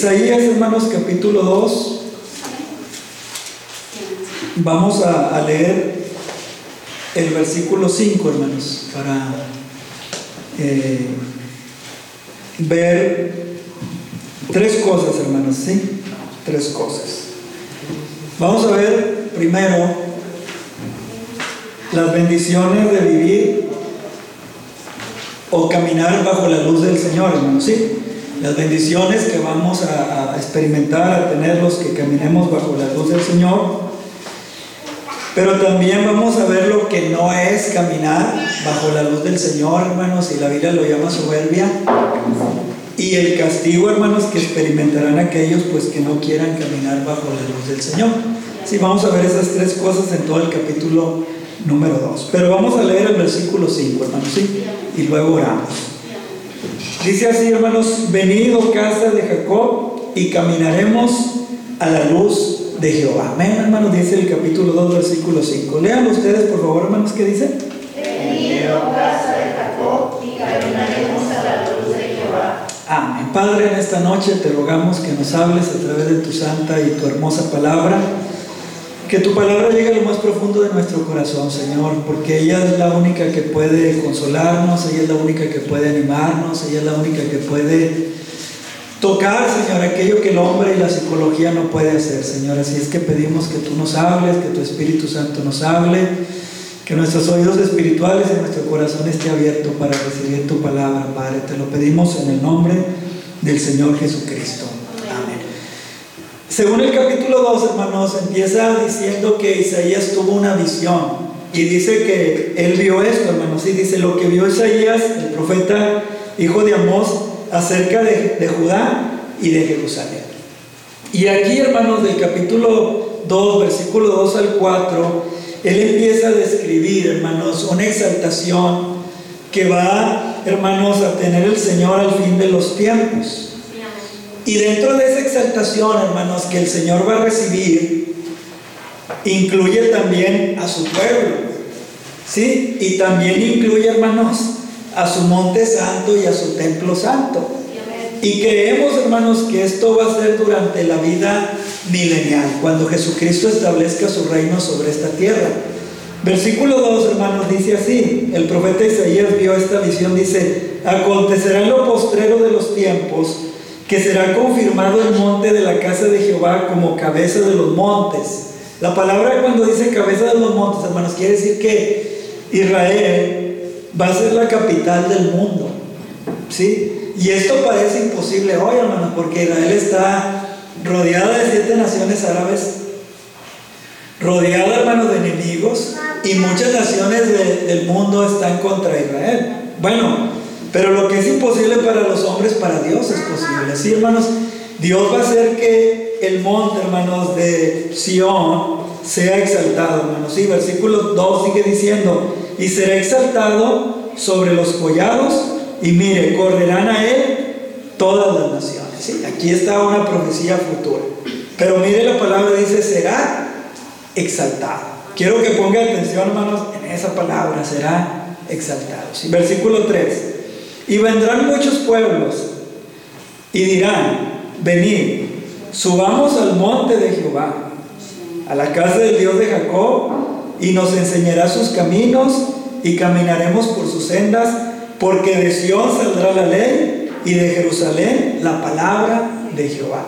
Isaías, hermanos, capítulo 2. Vamos a, leer el versículo 5, hermanos, para eh, ver tres cosas, hermanos, ¿sí? Tres cosas. Vamos a ver primero las bendiciones de vivir o caminar bajo la luz del Señor, hermanos, ¿sí? Las bendiciones que vamos a, experimentar, a tener los que caminemos bajo la luz del Señor. Pero también vamos a ver lo que no es caminar bajo la luz del Señor, hermanos, y la Biblia lo llama soberbia. Y el castigo, hermanos, que experimentarán aquellos pues que no quieran caminar bajo la luz del Señor. Sí, vamos a ver esas tres cosas en todo el capítulo número 2. Pero vamos a leer el versículo 5, hermanos, ¿sí? Y luego oramos. Dice así, hermanos, venido casa de Jacob y caminaremos a la luz de Jehová. Amén, hermanos, dice el capítulo 2, versículo 5. Lean ustedes, por favor, hermanos, ¿qué dice? Venido casa de Jacob y caminaremos a la luz de Jehová. Amén. Padre, en esta noche te rogamos que nos hables a través de tu santa y tu hermosa palabra que tu palabra llegue a lo más profundo de nuestro corazón, Señor, porque ella es la única que puede consolarnos, ella es la única que puede animarnos, ella es la única que puede tocar, Señor, aquello que el hombre y la psicología no puede hacer, Señor. Así es que pedimos que tú nos hables, que tu Espíritu Santo nos hable, que nuestros oídos espirituales y nuestro corazón esté abierto para recibir tu palabra, Padre. Te lo pedimos en el nombre del Señor Jesucristo. Según el capítulo 2, hermanos, empieza diciendo que Isaías tuvo una visión. Y dice que él vio esto, hermanos. Y dice lo que vio Isaías, el profeta, hijo de Amós, acerca de, Judá y de Jerusalén. Y aquí, hermanos, del capítulo 2, versículo 2 al 4, él empieza a describir, hermanos, una exaltación que va, hermanos, a tener el Señor al fin de los tiempos. Y dentro de esa exaltación, hermanos, que el Señor va a recibir, incluye también a su pueblo. ¿Sí? Y también incluye, hermanos, a su monte santo y a su templo santo. Y creemos, hermanos, que esto va a ser durante la vida milenial, cuando Jesucristo establezca su reino sobre esta tierra. Versículo 2, hermanos, dice así, el profeta Isaías vio esta visión, dice, acontecerá en lo postrero de los tiempos que será confirmado el monte de la casa de Jehová como cabeza de los montes. La palabra cuando dice cabeza de los montes, hermanos, quiere decir que Israel va a ser la capital del mundo. ¿Sí? Y esto parece imposible hoy, hermanos, porque Israel está rodeada de siete naciones árabes, rodeada, hermanos, de enemigos, y muchas naciones del mundo están contra Israel. Bueno, pero lo que es imposible para los hombres, para Dios es posible. Sí, hermanos, Dios va a hacer que el monte, hermanos, de Sión sea exaltado, hermanos. Sí, versículo 2 sigue diciendo, y será exaltado sobre los collados, y mire, correrán a él todas las naciones. ¿sí? Aquí está una profecía futura. Pero mire la palabra dice, será exaltado. Quiero que ponga atención, hermanos, en esa palabra, será exaltado. ¿sí? Versículo 3. Y vendrán muchos pueblos y dirán, venid, subamos al monte de Jehová, a la casa del Dios de Jacob, y nos enseñará sus caminos y caminaremos por sus sendas, porque de Sión saldrá la ley y de Jerusalén la palabra de Jehová.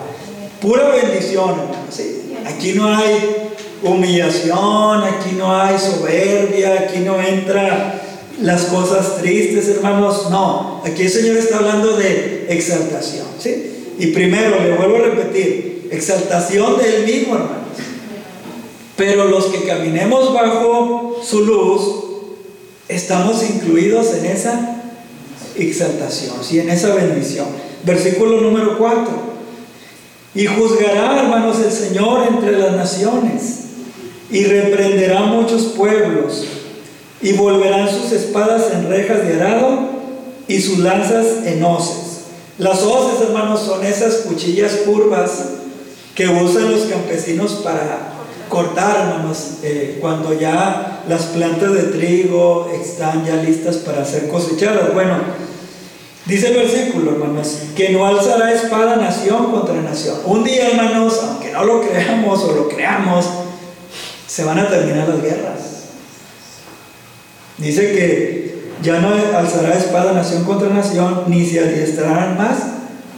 Pura bendición, hermanos. Aquí no hay humillación, aquí no hay soberbia, aquí no entra las cosas tristes, hermanos. No, aquí el Señor está hablando de exaltación. ¿sí? Y primero, le vuelvo a repetir, exaltación de Él mismo, hermanos. Pero los que caminemos bajo su luz, estamos incluidos en esa exaltación, ¿sí? en esa bendición. Versículo número 4. Y juzgará, hermanos, el Señor entre las naciones y reprenderá muchos pueblos y volverán sus espadas en rejas de arado y sus lanzas en hoces. Las hoces, hermanos, son esas cuchillas curvas que usan los campesinos para cortar, hermanos, eh, cuando ya las plantas de trigo están ya listas para ser cosechadas. Bueno, Dice el versículo, hermanos, que no alzará espada nación contra nación. Un día, hermanos, aunque no lo creamos o lo creamos, se van a terminar las guerras. Dice que ya no alzará espada nación contra nación, ni se adiestrarán más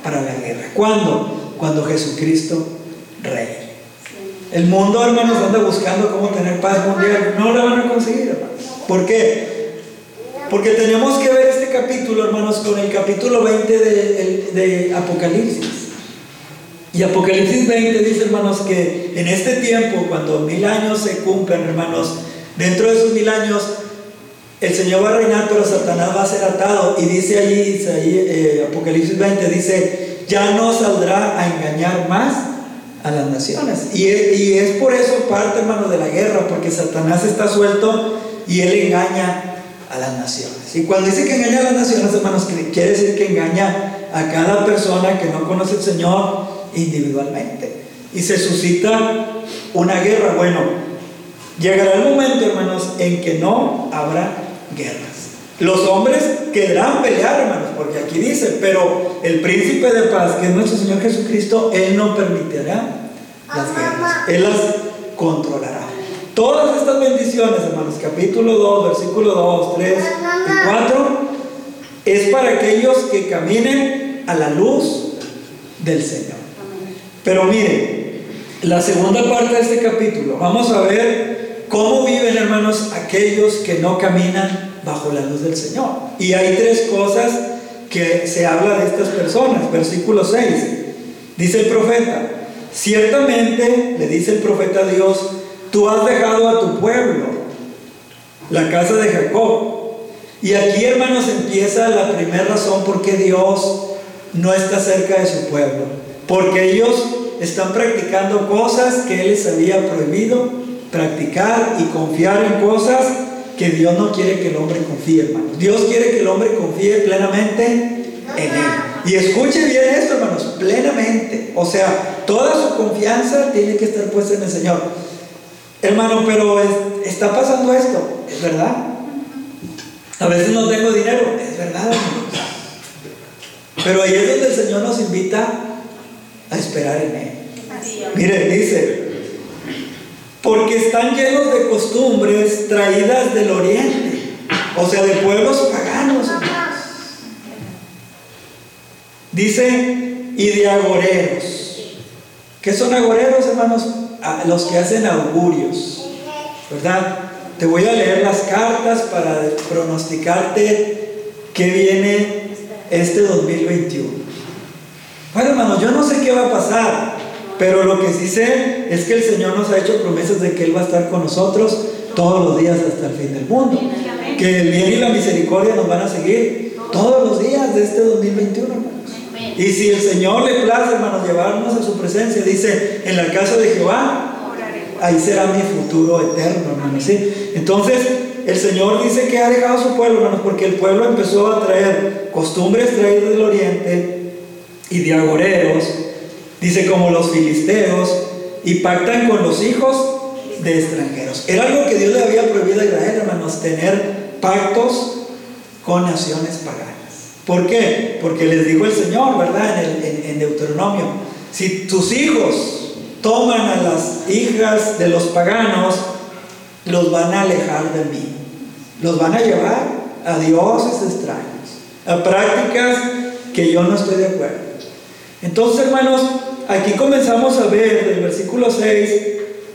para la guerra. ¿Cuándo? Cuando Jesucristo reine. El mundo, hermanos, anda buscando cómo tener paz mundial. No la van a conseguir, hermanos. ¿Por qué? Porque tenemos que ver este capítulo, hermanos, con el capítulo 20 de, de, Apocalipsis. Y Apocalipsis 20 dice, hermanos, que en este tiempo, cuando mil años se cumplen, hermanos, dentro de esos mil años, el Señor va a reinar, pero Satanás va a ser atado. Y dice allí, eh, Apocalipsis 20, dice, ya no saldrá a engañar más a las naciones. Y es, y es por eso parte, hermanos, de la guerra, porque Satanás está suelto y él engaña a las naciones. Y cuando dice que engaña a las naciones, hermanos, quiere decir que engaña a cada persona que no conoce al Señor individualmente. Y se suscita una guerra. Bueno, llegará el momento, hermanos, en que no habrá guerras. Los hombres querrán pelear, hermanos, porque aquí dice, pero el príncipe de paz, que es nuestro Señor Jesucristo, Él no permitirá las guerras. Él las controlará. Todas estas bendiciones, hermanos, capítulo 2, versículo 2, 3 y 4, es para aquellos que caminen a la luz del Señor. Pero miren, la segunda parte de este capítulo, vamos a ver cómo viven, hermanos, aquellos que no caminan bajo la luz del Señor. Y hay tres cosas que se habla de estas personas. Versículo 6, dice el profeta, ciertamente, le dice el profeta a Dios, Tú has dejado a tu pueblo, la casa de Jacob. Y aquí, hermanos, empieza la primera razón por qué Dios no está cerca de su pueblo. Porque ellos están practicando cosas que Él les había prohibido practicar y confiar en cosas que Dios no quiere que el hombre confíe, hermanos. Dios quiere que el hombre confíe plenamente en Él. Y escuche bien esto, hermanos, plenamente. O sea, toda su confianza tiene que estar puesta en el Señor. Hermano, pero está pasando esto, es verdad. A veces no tengo dinero, es verdad. Pero ahí es donde el Señor nos invita a esperar en Él. Mire, dice, porque están llenos de costumbres traídas del oriente, o sea, de pueblos paganos. Dice, y de agoreros. ¿Qué son agoreros, hermanos? los que hacen augurios, ¿verdad? Te voy a leer las cartas para pronosticarte qué viene este 2021. Bueno, hermano, yo no sé qué va a pasar, pero lo que sí sé es que el Señor nos ha hecho promesas de que Él va a estar con nosotros todos los días hasta el fin del mundo. Que el bien y la misericordia nos van a seguir todos los días de este 2021, hermanos. Y si el Señor le place, hermanos, llevarnos a su presencia, dice, en la casa de Jehová, ahí será mi futuro eterno, hermanos. ¿sí? Entonces, el Señor dice que ha dejado a su pueblo, hermanos, porque el pueblo empezó a traer costumbres traídas del oriente y de agoreros, dice como los filisteos, y pactan con los hijos de extranjeros. Era algo que Dios le había prohibido a Israel, hermanos, tener pactos con naciones paganas. ¿Por qué? Porque les dijo el Señor, ¿verdad? En, Deuteronomio, si tus hijos toman a las hijas de los paganos, los van a alejar de mí. Los van a llevar a dioses extraños, a prácticas que yo no estoy de acuerdo. Entonces, hermanos, aquí comenzamos a ver del versículo 6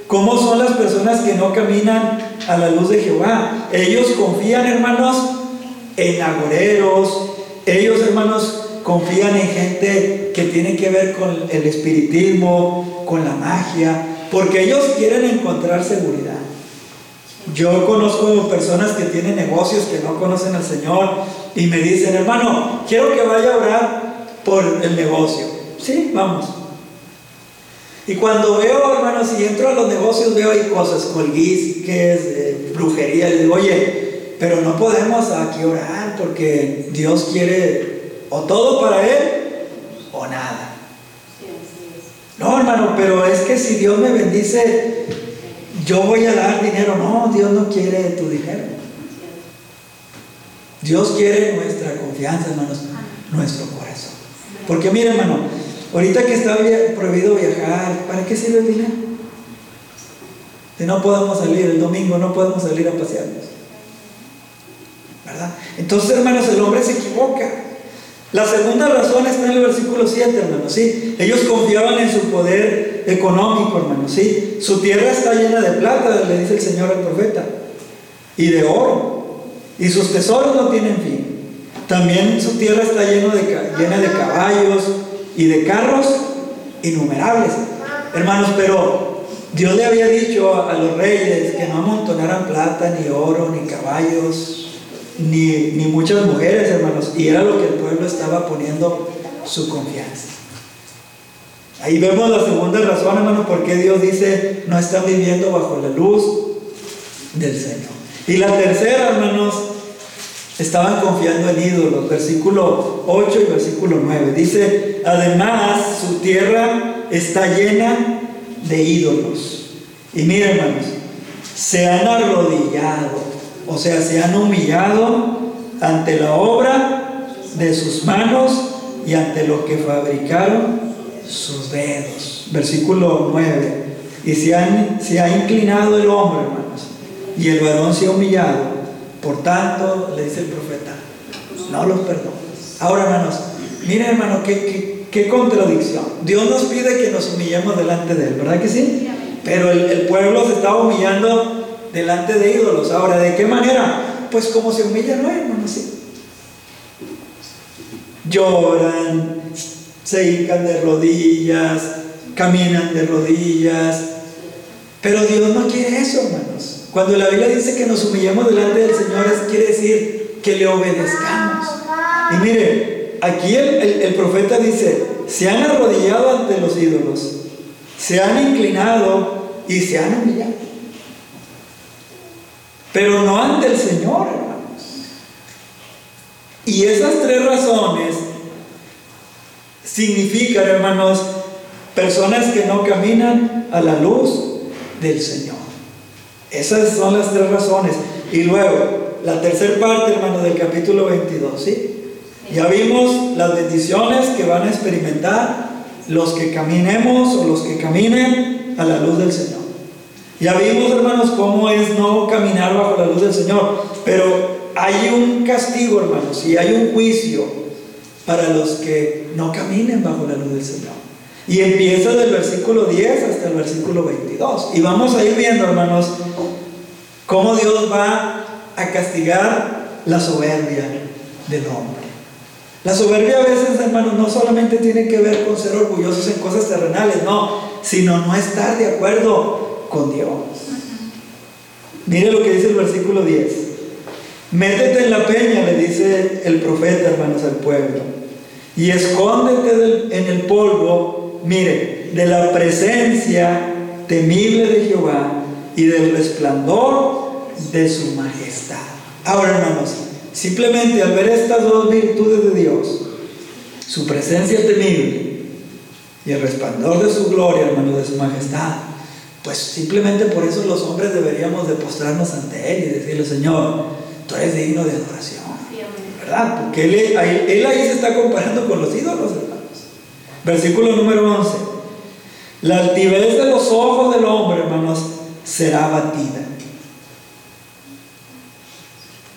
cómo son las personas que no caminan a la luz de Jehová. Ellos confían, hermanos, en agoreros, ellos, hermanos, confían en gente que tiene que ver con el espiritismo, con la magia, porque ellos quieren encontrar seguridad. Yo conozco personas que tienen negocios que no conocen al Señor y me dicen, hermano, quiero que vaya a orar por el negocio. Sí, vamos. Y cuando veo, hermanos, y entro a los negocios, veo ahí cosas, colguis, que es eh, brujería, y digo, oye, pero no podemos aquí orar porque Dios quiere o todo para Él o nada. No, hermano, pero es que si Dios me bendice, yo voy a dar dinero. No, Dios no quiere tu dinero. Dios quiere nuestra confianza, hermanos. nuestro corazón. Porque mire, hermano, ahorita que está prohibido viajar, ¿para qué sirve el dinero? Si no podemos salir el domingo, no podemos salir a pasearnos. ¿Verdad? Entonces, hermanos, el hombre se equivoca. La segunda razón está en el versículo 7, hermanos, ¿sí? Ellos confiaban en su poder económico, hermanos, ¿sí? Su tierra está llena de plata, le dice el Señor al profeta, y de oro, y sus tesoros no tienen fin. También su tierra está de, llena de caballos y de carros innumerables. Hermanos, pero Dios le había dicho a los reyes que no amontonaran plata, ni oro, ni caballos, ni, ni muchas mujeres, hermanos. Y era lo que el pueblo estaba poniendo su confianza. Ahí vemos la segunda razón, hermano, por qué Dios dice no están viviendo bajo la luz del Señor. Y la tercera, hermanos, estaban confiando en ídolos. Versículo 8 y versículo 9. Dice, además su tierra está llena de ídolos. Y miren, hermanos, se han arrodillado o sea, se han humillado ante la obra de sus manos y ante lo que fabricaron sus dedos. Versículo 9. Y se, se ha inclinado el hombre, hermanos, y el varón se ha humillado. Por tanto, le dice el profeta, no los perdono. Ahora, hermanos, miren, hermano, qué, contradicción. Dios nos pide que nos humillemos delante de Él, ¿verdad que sí? Pero el, pueblo se está humillando delante de ídolos. Ahora, ¿de qué manera? Pues como se humillan no hermanos, sí. Lloran, se hincan de rodillas, caminan de rodillas. Pero Dios no quiere eso, hermanos. Cuando la Biblia dice que nos humillemos delante del Señor, quiere decir que le obedezcamos. Y mire, aquí el, el profeta dice, se han arrodillado ante los ídolos, se han inclinado y se han humillado pero no ante el Señor, hermanos. Y esas tres razones significan, hermanos, personas que no caminan a la luz del Señor. Esas son las tres razones. Y luego, la tercera parte, hermanos, del capítulo 22, ¿sí? Ya vimos las bendiciones que van a experimentar los que caminemos o los que caminen a la luz del Señor. Ya vimos, hermanos, cómo es no caminar bajo la luz del Señor, pero hay un castigo, hermanos, y hay un juicio para los que no caminen bajo la luz del Señor. Y empieza del versículo 10 hasta el versículo 22. Y vamos a ir viendo, hermanos, cómo Dios va a castigar la soberbia del hombre. La soberbia a veces, hermanos, no solamente tiene que ver con ser orgullosos en cosas terrenales, no, sino no estar de acuerdo con Dios. Mire lo que dice el versículo 10. Métete en la peña, le dice el profeta, hermanos, al pueblo. Y escóndete en el polvo, mire, de la presencia temible de Jehová y del resplandor de su majestad. Ahora, hermanos, simplemente al ver estas dos virtudes de Dios, su presencia temible y el resplandor de su gloria, hermanos, de su majestad, pues simplemente por eso los hombres deberíamos de postrarnos ante Él y decirle, Señor, tú eres digno de adoración. ¿Verdad? Porque él, él, ahí se está comparando con los ídolos. Versículo número 11. La altivez de los ojos del hombre, hermanos, será abatida.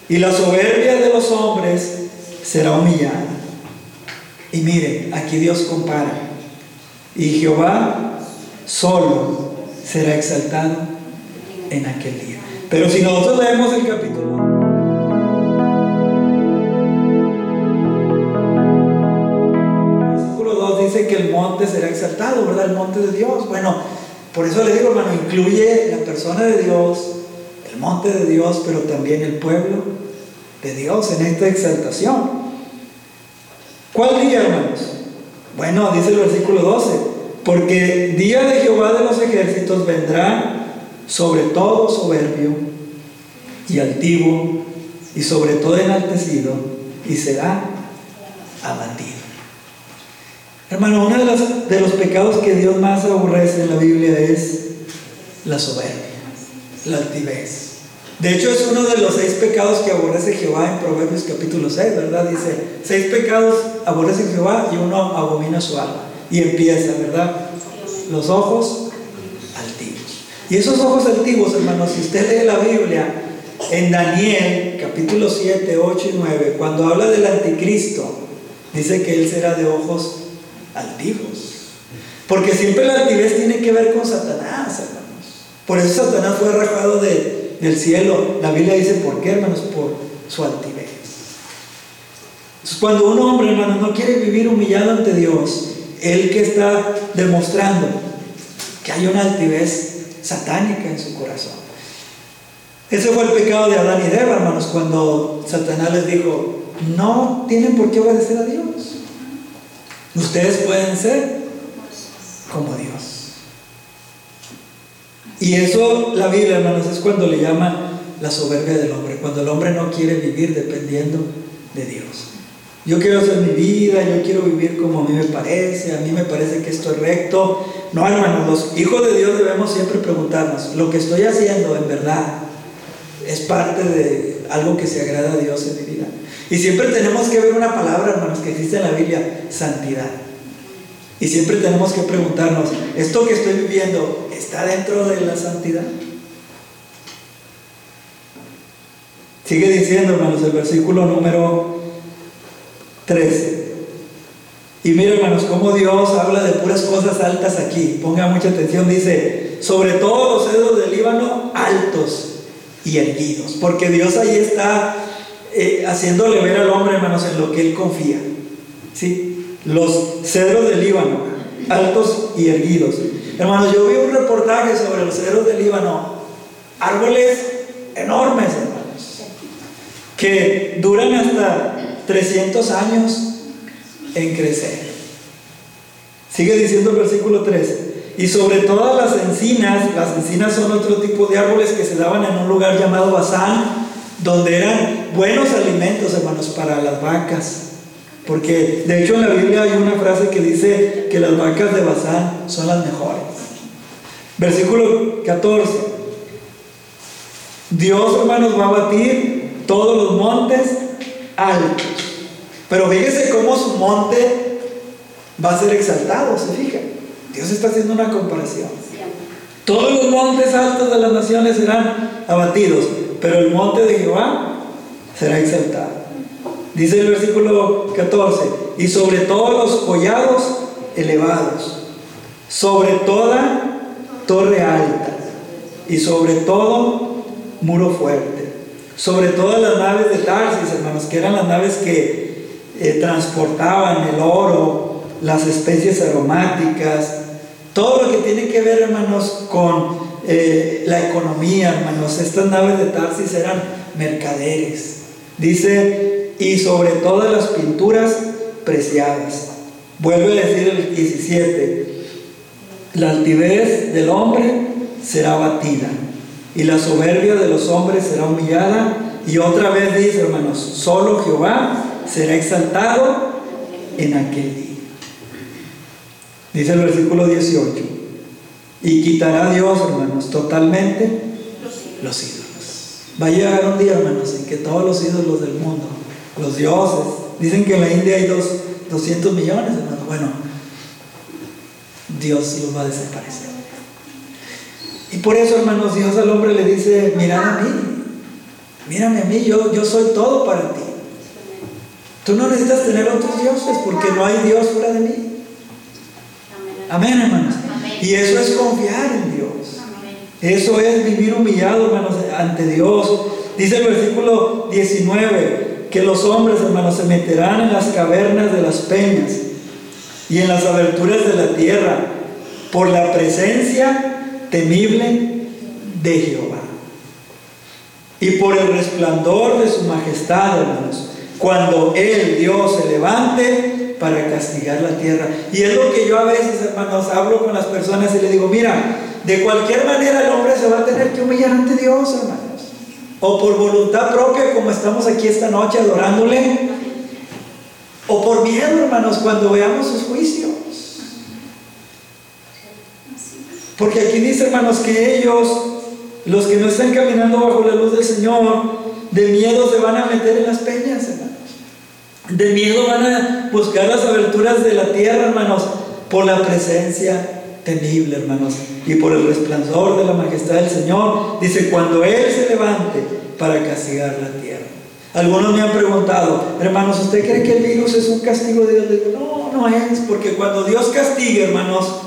Y la soberbia de los hombres será humillada. Y mire, aquí Dios compara. Y Jehová solo será exaltado en aquel día. Pero si nosotros leemos el capítulo... ¿verdad? El monte de Dios. Bueno, por eso le digo, hermano, incluye la persona de Dios, el monte de Dios, pero también el pueblo de Dios en esta exaltación. ¿Cuál día, hermanos? Bueno, dice el versículo 12, porque día de Jehová de los ejércitos vendrá sobre todo soberbio y altivo y sobre todo enaltecido y será abatido. Hermano, uno de los, de los pecados que Dios más aborrece en la Biblia es la soberbia, la altivez. De hecho, es uno de los seis pecados que aborrece Jehová en Proverbios capítulo 6, ¿verdad? Dice, seis pecados aborrece Jehová y uno abomina su alma. Y empieza, ¿verdad? Los ojos altivos. Y esos ojos altivos, hermanos, si usted lee la Biblia, en Daniel capítulo 7, 8 y 9, cuando habla del anticristo, dice que él será de ojos altivos. Porque siempre la altivez tiene que ver con Satanás, hermanos. Por eso Satanás fue arrojado de, del cielo. La Biblia dice, ¿por qué, hermanos? Por su altivez. Cuando un hombre, hermano, no quiere vivir humillado ante Dios, él que está demostrando que hay una altivez satánica en su corazón. Ese fue el pecado de Adán y Eva, hermanos, cuando Satanás les dijo, no tienen por qué obedecer a Dios. Ustedes pueden ser como Dios. Y eso la Biblia, hermanos, es cuando le llama la soberbia del hombre, cuando el hombre no quiere vivir dependiendo de Dios. Yo quiero hacer mi vida, yo quiero vivir como a mí me parece, a mí me parece que esto es recto. No, hermanos, los hijos de Dios debemos siempre preguntarnos, ¿lo que estoy haciendo en verdad es parte de algo que se agrada a Dios en mi vida? Y siempre tenemos que ver una palabra, hermanos, que existe en la Biblia, santidad. Y siempre tenemos que preguntarnos, ¿esto que estoy viviendo está dentro de la santidad? Sigue diciendo, hermanos, el versículo número 13. Y mira, hermanos, cómo Dios habla de puras cosas altas aquí. Ponga mucha atención, dice, sobre todo los cedros del Líbano, altos y erguidos. Porque Dios ahí está eh, haciéndole ver al hombre, hermanos, en lo que él confía. ¿Sí? Los cedros del Líbano, altos y erguidos. Hermanos, yo vi un reportaje sobre los cedros del Líbano, árboles enormes, hermanos, que duran hasta 300 años en crecer. Sigue diciendo el versículo 13. Y sobre todas las encinas, las encinas son otro tipo de árboles que se daban en un lugar llamado Bazán, donde eran buenos alimentos, hermanos, para las vacas. Porque de hecho en la Biblia hay una frase que dice que las vacas de Bazán son las mejores. Versículo 14. Dios, hermanos, va a batir todos los montes altos. Pero fíjese cómo su monte va a ser exaltado, se fija. Dios está haciendo una comparación. Todos los montes altos de las naciones serán abatidos, pero el monte de Jehová será exaltado. Dice el versículo 14, y sobre todos los collados elevados, sobre toda torre alta, y sobre todo muro fuerte, sobre todas las naves de Tarsis, hermanos, que eran las naves que eh, transportaban el oro, las especies aromáticas, todo lo que tiene que ver, hermanos, con eh, la economía, hermanos. Estas naves de Tarsis eran mercaderes. Dice, y sobre todas las pinturas preciadas. Vuelve a decir el 17, la altivez del hombre será batida y la soberbia de los hombres será humillada. Y otra vez dice, hermanos, solo Jehová será exaltado en aquel día. Dice el versículo 18, y quitará Dios, hermanos, totalmente los ídolos. Va a llegar un día, hermanos, en que todos los ídolos del mundo, los dioses, dicen que en la India hay dos, 200 millones, hermanos. Bueno, Dios los va a desaparecer. Y por eso, hermanos, Dios al hombre le dice, mira a mí, mírame a mí, yo, yo soy todo para ti. Tú no necesitas tener otros dioses porque no hay Dios fuera de mí. Amén, hermanos. Y eso es confiar en Dios. Eso es vivir humillado, hermanos, ante Dios. Dice el versículo 19 que los hombres, hermanos, se meterán en las cavernas de las peñas y en las aberturas de la tierra por la presencia temible de Jehová y por el resplandor de su majestad, hermanos, cuando Él, Dios, se levante para castigar la tierra. Y es lo que yo a veces, hermanos, hablo con las personas y le digo, mira, de cualquier manera el hombre se va a tener que humillar ante Dios, hermanos. O por voluntad propia, como estamos aquí esta noche adorándole. O por miedo, hermanos, cuando veamos sus juicios. Porque aquí dice, hermanos, que ellos Los que no están caminando bajo la luz del Señor, de miedo se van a meter en las peñas. De miedo van a buscar las aberturas de la tierra, hermanos, por la presencia temible, hermanos, y por el resplandor de la majestad del Señor. Dice, cuando Él se levante para castigar la tierra. Algunos me han preguntado, hermanos, ¿usted cree que el virus es un castigo de Dios? No, no es, porque cuando Dios castiga, hermanos,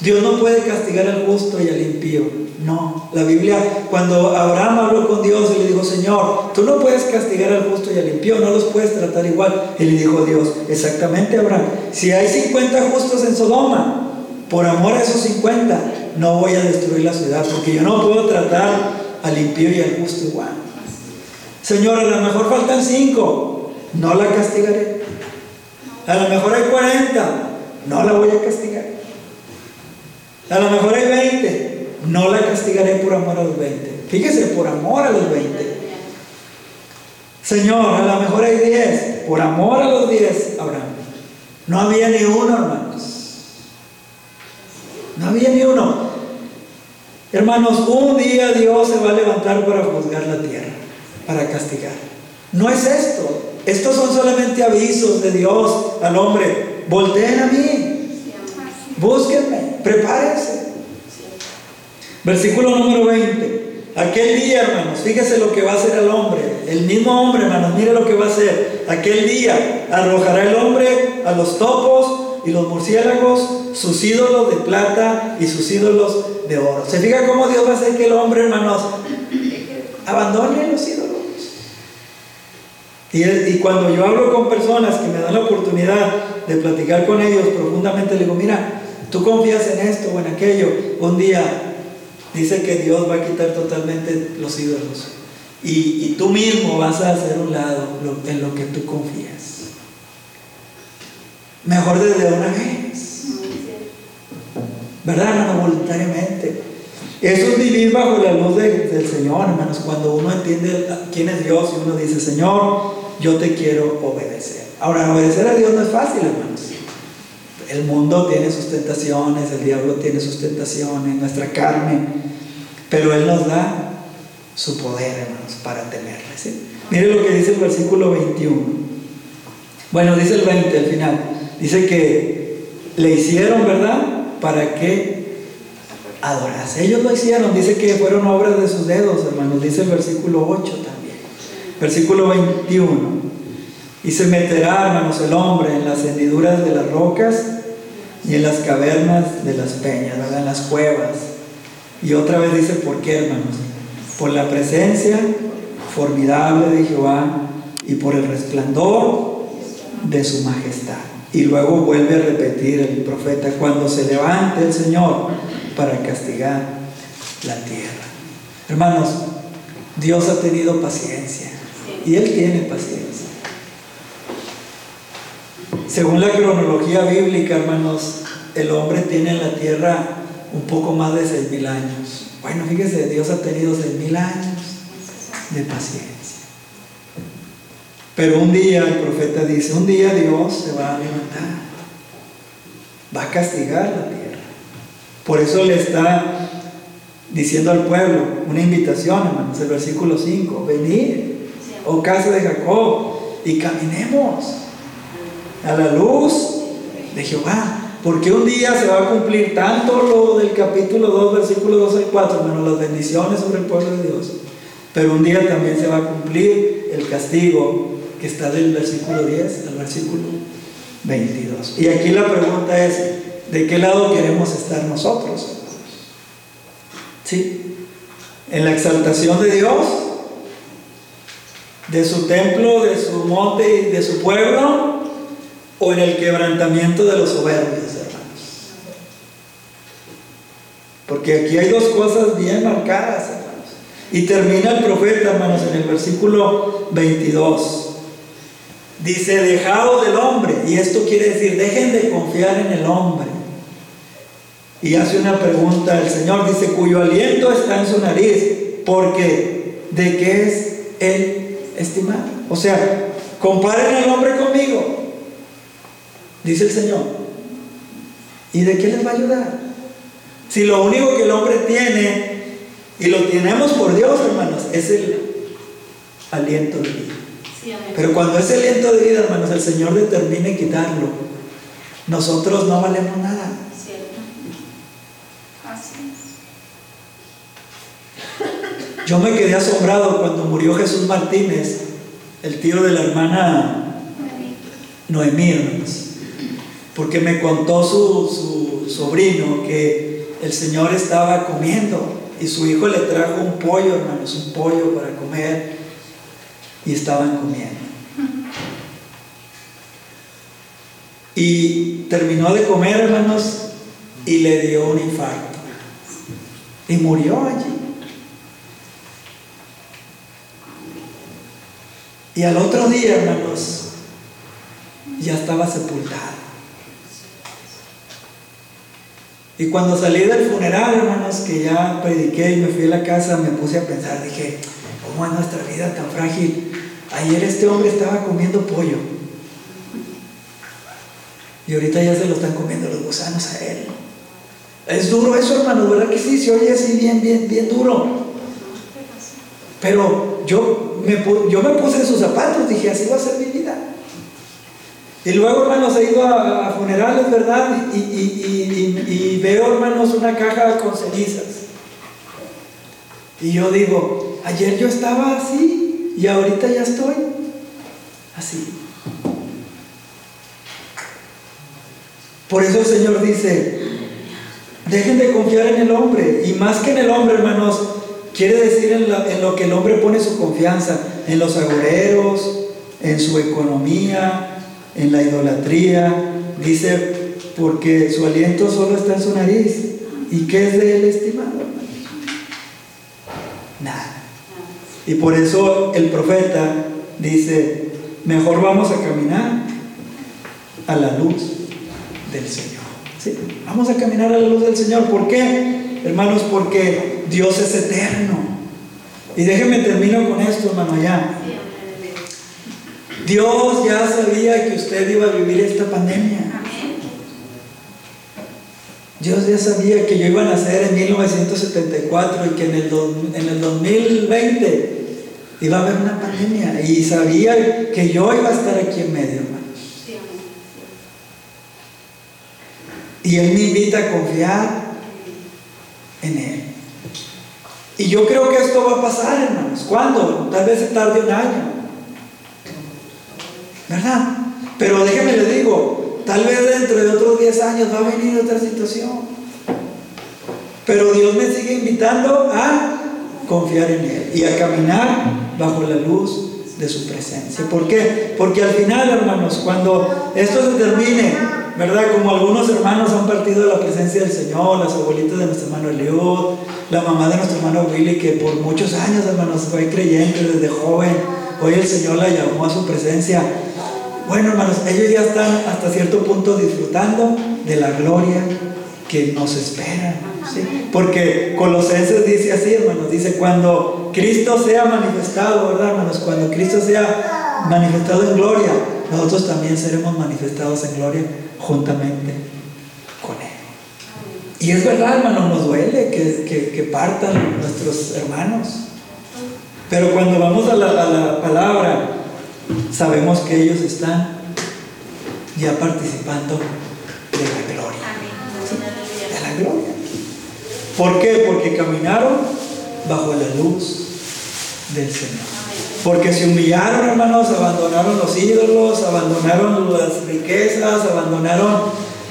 Dios no puede castigar al justo y al impío. No, la Biblia, cuando Abraham habló con Dios y le dijo, Señor, tú no puedes castigar al justo y al impío, no los puedes tratar igual. Y le dijo Dios, exactamente Abraham, si hay 50 justos en Sodoma, por amor a esos 50, no voy a destruir la ciudad, porque yo no puedo tratar al impío y al justo igual. Señor, a lo mejor faltan 5, no la castigaré. A lo mejor hay 40, no la voy a castigar. A lo mejor hay 20, no la castigaré por amor a los 20. Fíjese, por amor a los 20. Señor, a lo mejor hay 10, por amor a los 10, Abraham. No había ni uno, hermanos. No había ni uno. Hermanos, un día Dios se va a levantar para juzgar la tierra, para castigar. No es esto. Estos son solamente avisos de Dios al hombre. Volteen a mí. Búsquenme. Prepárense. Versículo número 20. Aquel día, hermanos, fíjese lo que va a hacer el hombre. El mismo hombre, hermanos, mire lo que va a hacer. Aquel día arrojará el hombre a los topos y los murciélagos, sus ídolos de plata y sus ídolos de oro. ¿Se fija cómo Dios va a hacer que el hombre, hermanos, abandone los ídolos? Y, cuando yo hablo con personas que me dan la oportunidad de platicar con ellos profundamente, le digo, mira, tú confías en esto o en aquello. Un día dice que Dios va a quitar totalmente los ídolos. Y, tú mismo vas a hacer un lado en lo que tú confías. Mejor desde una vez. ¿Verdad, hermano? Voluntariamente. Eso es vivir bajo la luz de, del Señor, hermanos. Cuando uno entiende quién es Dios y uno dice, Señor, yo te quiero obedecer. Ahora, obedecer a Dios no es fácil, hermanos. El mundo tiene sus tentaciones, el diablo tiene sus tentaciones, nuestra carne, pero Él nos da su poder, hermanos, para temerle. ¿sí? Mire lo que dice el versículo 21. Bueno, dice el 20 al final. Dice que le hicieron, ¿verdad? Para que adorase. Ellos lo hicieron, dice que fueron obras de sus dedos, hermanos. Dice el versículo 8 también. Versículo 21. Y se meterá, hermanos, el hombre en las hendiduras de las rocas y en las cavernas de las peñas, ¿verdad? En las cuevas. Y otra vez dice, ¿por qué, hermanos? Por la presencia formidable de Jehová y por el resplandor de su majestad. Y luego vuelve a repetir el profeta, cuando se levante el Señor para castigar la tierra. Hermanos, Dios ha tenido paciencia y Él tiene paciencia. Según la cronología bíblica, hermanos, el hombre tiene en la tierra un poco más de seis mil años. Bueno, fíjese, Dios ha tenido seis mil años de paciencia. Pero un día el profeta dice, un día Dios se va a levantar, va a castigar la tierra. Por eso le está diciendo al pueblo una invitación, hermanos, el versículo 5, venid, oh casa de Jacob, y caminemos a la luz de Jehová. Porque un día se va a cumplir tanto lo del capítulo 2, versículo 2 al 4, menos las bendiciones sobre el pueblo de Dios. Pero un día también se va a cumplir el castigo que está del versículo 10 al versículo 22. Y aquí la pregunta es, ¿de qué lado queremos estar nosotros? ¿Sí? ¿En la exaltación de Dios? ¿De su templo, de su monte y de su pueblo? ¿O en el quebrantamiento de los soberbios, hermanos? Porque aquí hay dos cosas bien marcadas, hermanos. Y termina el profeta, hermanos, en el versículo 22. Dice, dejados del hombre. Y esto quiere decir, dejen de confiar en el hombre. Y hace una pregunta el Señor, dice, cuyo aliento está en su nariz, porque ¿de qué es él estimado? O sea, comparen al hombre conmigo, dice el Señor. ¿Y de qué les va a ayudar? Si lo único que el hombre tiene Y lo tenemos por Dios, hermanos, es el aliento de vida. Pero cuando ese aliento de vida, hermanos, el Señor determine quitarlo, nosotros no valemos nada. Yo me quedé asombrado cuando murió Jesús Martínez, el tío de la hermana Noemí, hermanos, porque me contó su, su sobrino que el Señor estaba comiendo y su hijo le trajo un pollo, hermanos, un pollo para comer y estaban comiendo. Y terminó de comer, hermanos, y le dio un infarto. Y murió allí. Y al otro día, hermanos, ya estaba sepultado. Y cuando salí del funeral, hermanos, que ya prediqué y me fui a la casa, me puse a pensar, dije, ¿cómo es nuestra vida tan frágil? Ayer este hombre estaba comiendo pollo. Y ahorita ya se lo están comiendo los gusanos a él. Es duro eso, hermano, ¿verdad que sí? Se oye así bien, bien, bien duro. Pero yo me, yo me puse en sus zapatos, dije, así va a ser mi vida. Y luego, hermanos, he ido a, funerales, ¿verdad? Y, veo, hermanos, una caja con cenizas. Y yo digo, ayer yo estaba así y ahorita ya estoy así. Por eso el Señor dice, dejen de confiar en el hombre. Y más que en el hombre, hermanos, quiere decir en, en lo que el hombre pone su confianza, en los agoreros, en su economía, en la idolatría. Dice, porque su aliento solo está en su nariz. ¿Y qué es de él, estimado? Nada. Y por eso el profeta dice, mejor vamos a caminar a la luz del Señor. ¿Sí? Vamos a caminar a la luz del Señor. ¿Por qué? Hermanos, porque Dios es eterno. Y déjenme termino con esto, hermano, ya. Dios ya sabía que usted iba a vivir esta pandemia. Dios ya sabía que yo iba a nacer en 1974 y que en el, en el 2020 iba a haber una pandemia. Y sabía que yo iba a estar aquí en medio, hermanos. Y Él me invita a confiar en Él. Y yo creo que esto va a pasar, hermanos. ¿Cuándo? Tal vez se tarde un año. ¿Verdad? Pero déjeme le digo, tal vez dentro de otros 10 años va a venir otra situación. Pero Dios me sigue invitando a confiar en Él y a caminar bajo la luz de su presencia. ¿Por qué? Porque al final, hermanos, cuando esto se termine, ¿verdad? Como algunos hermanos han partido de la presencia del Señor, las abuelitas de nuestro hermano Eliud, la mamá de nuestro hermano Willy, que por muchos años, hermanos, fue creyente desde joven, hoy el Señor la llamó a su presencia. Bueno, hermanos, ellos ya están hasta cierto punto disfrutando de la gloria que nos espera. ¿sí? Porque Colosenses dice así, hermanos, dice, cuando Cristo sea manifestado, ¿verdad, hermanos? Cuando Cristo sea manifestado en gloria, nosotros también seremos manifestados en gloria juntamente con Él. Y es verdad, hermano, nos duele que, que, partan nuestros hermanos. Pero cuando vamos a la, a la palabra, sabemos que ellos están ya participando de la gloria. De la gloria. ¿Por qué? Porque caminaron bajo la luz del Señor. Porque se humillaron, hermanos, abandonaron los ídolos, abandonaron las riquezas, abandonaron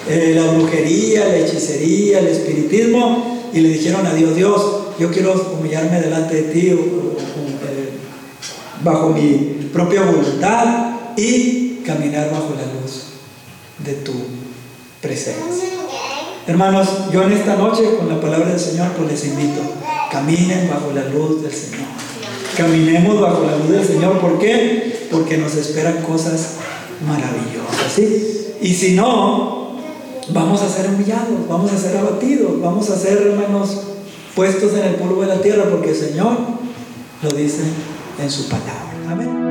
eh, la brujería, la hechicería, el espiritismo y le dijeron a Dios, Dios, yo quiero humillarme delante de ti eh, bajo mi propia voluntad y caminar bajo la luz de tu presencia. Hermanos, yo en esta noche con la palabra del Señor pues les invito, caminen bajo la luz del Señor. Caminemos bajo la luz del Señor. ¿Por qué? Porque nos esperan cosas maravillosas. ¿sí? Y si no, vamos a ser humillados, vamos a ser abatidos, vamos a ser, hermanos, puestos en el polvo de la tierra, porque el Señor lo dice en su palabra. Amén.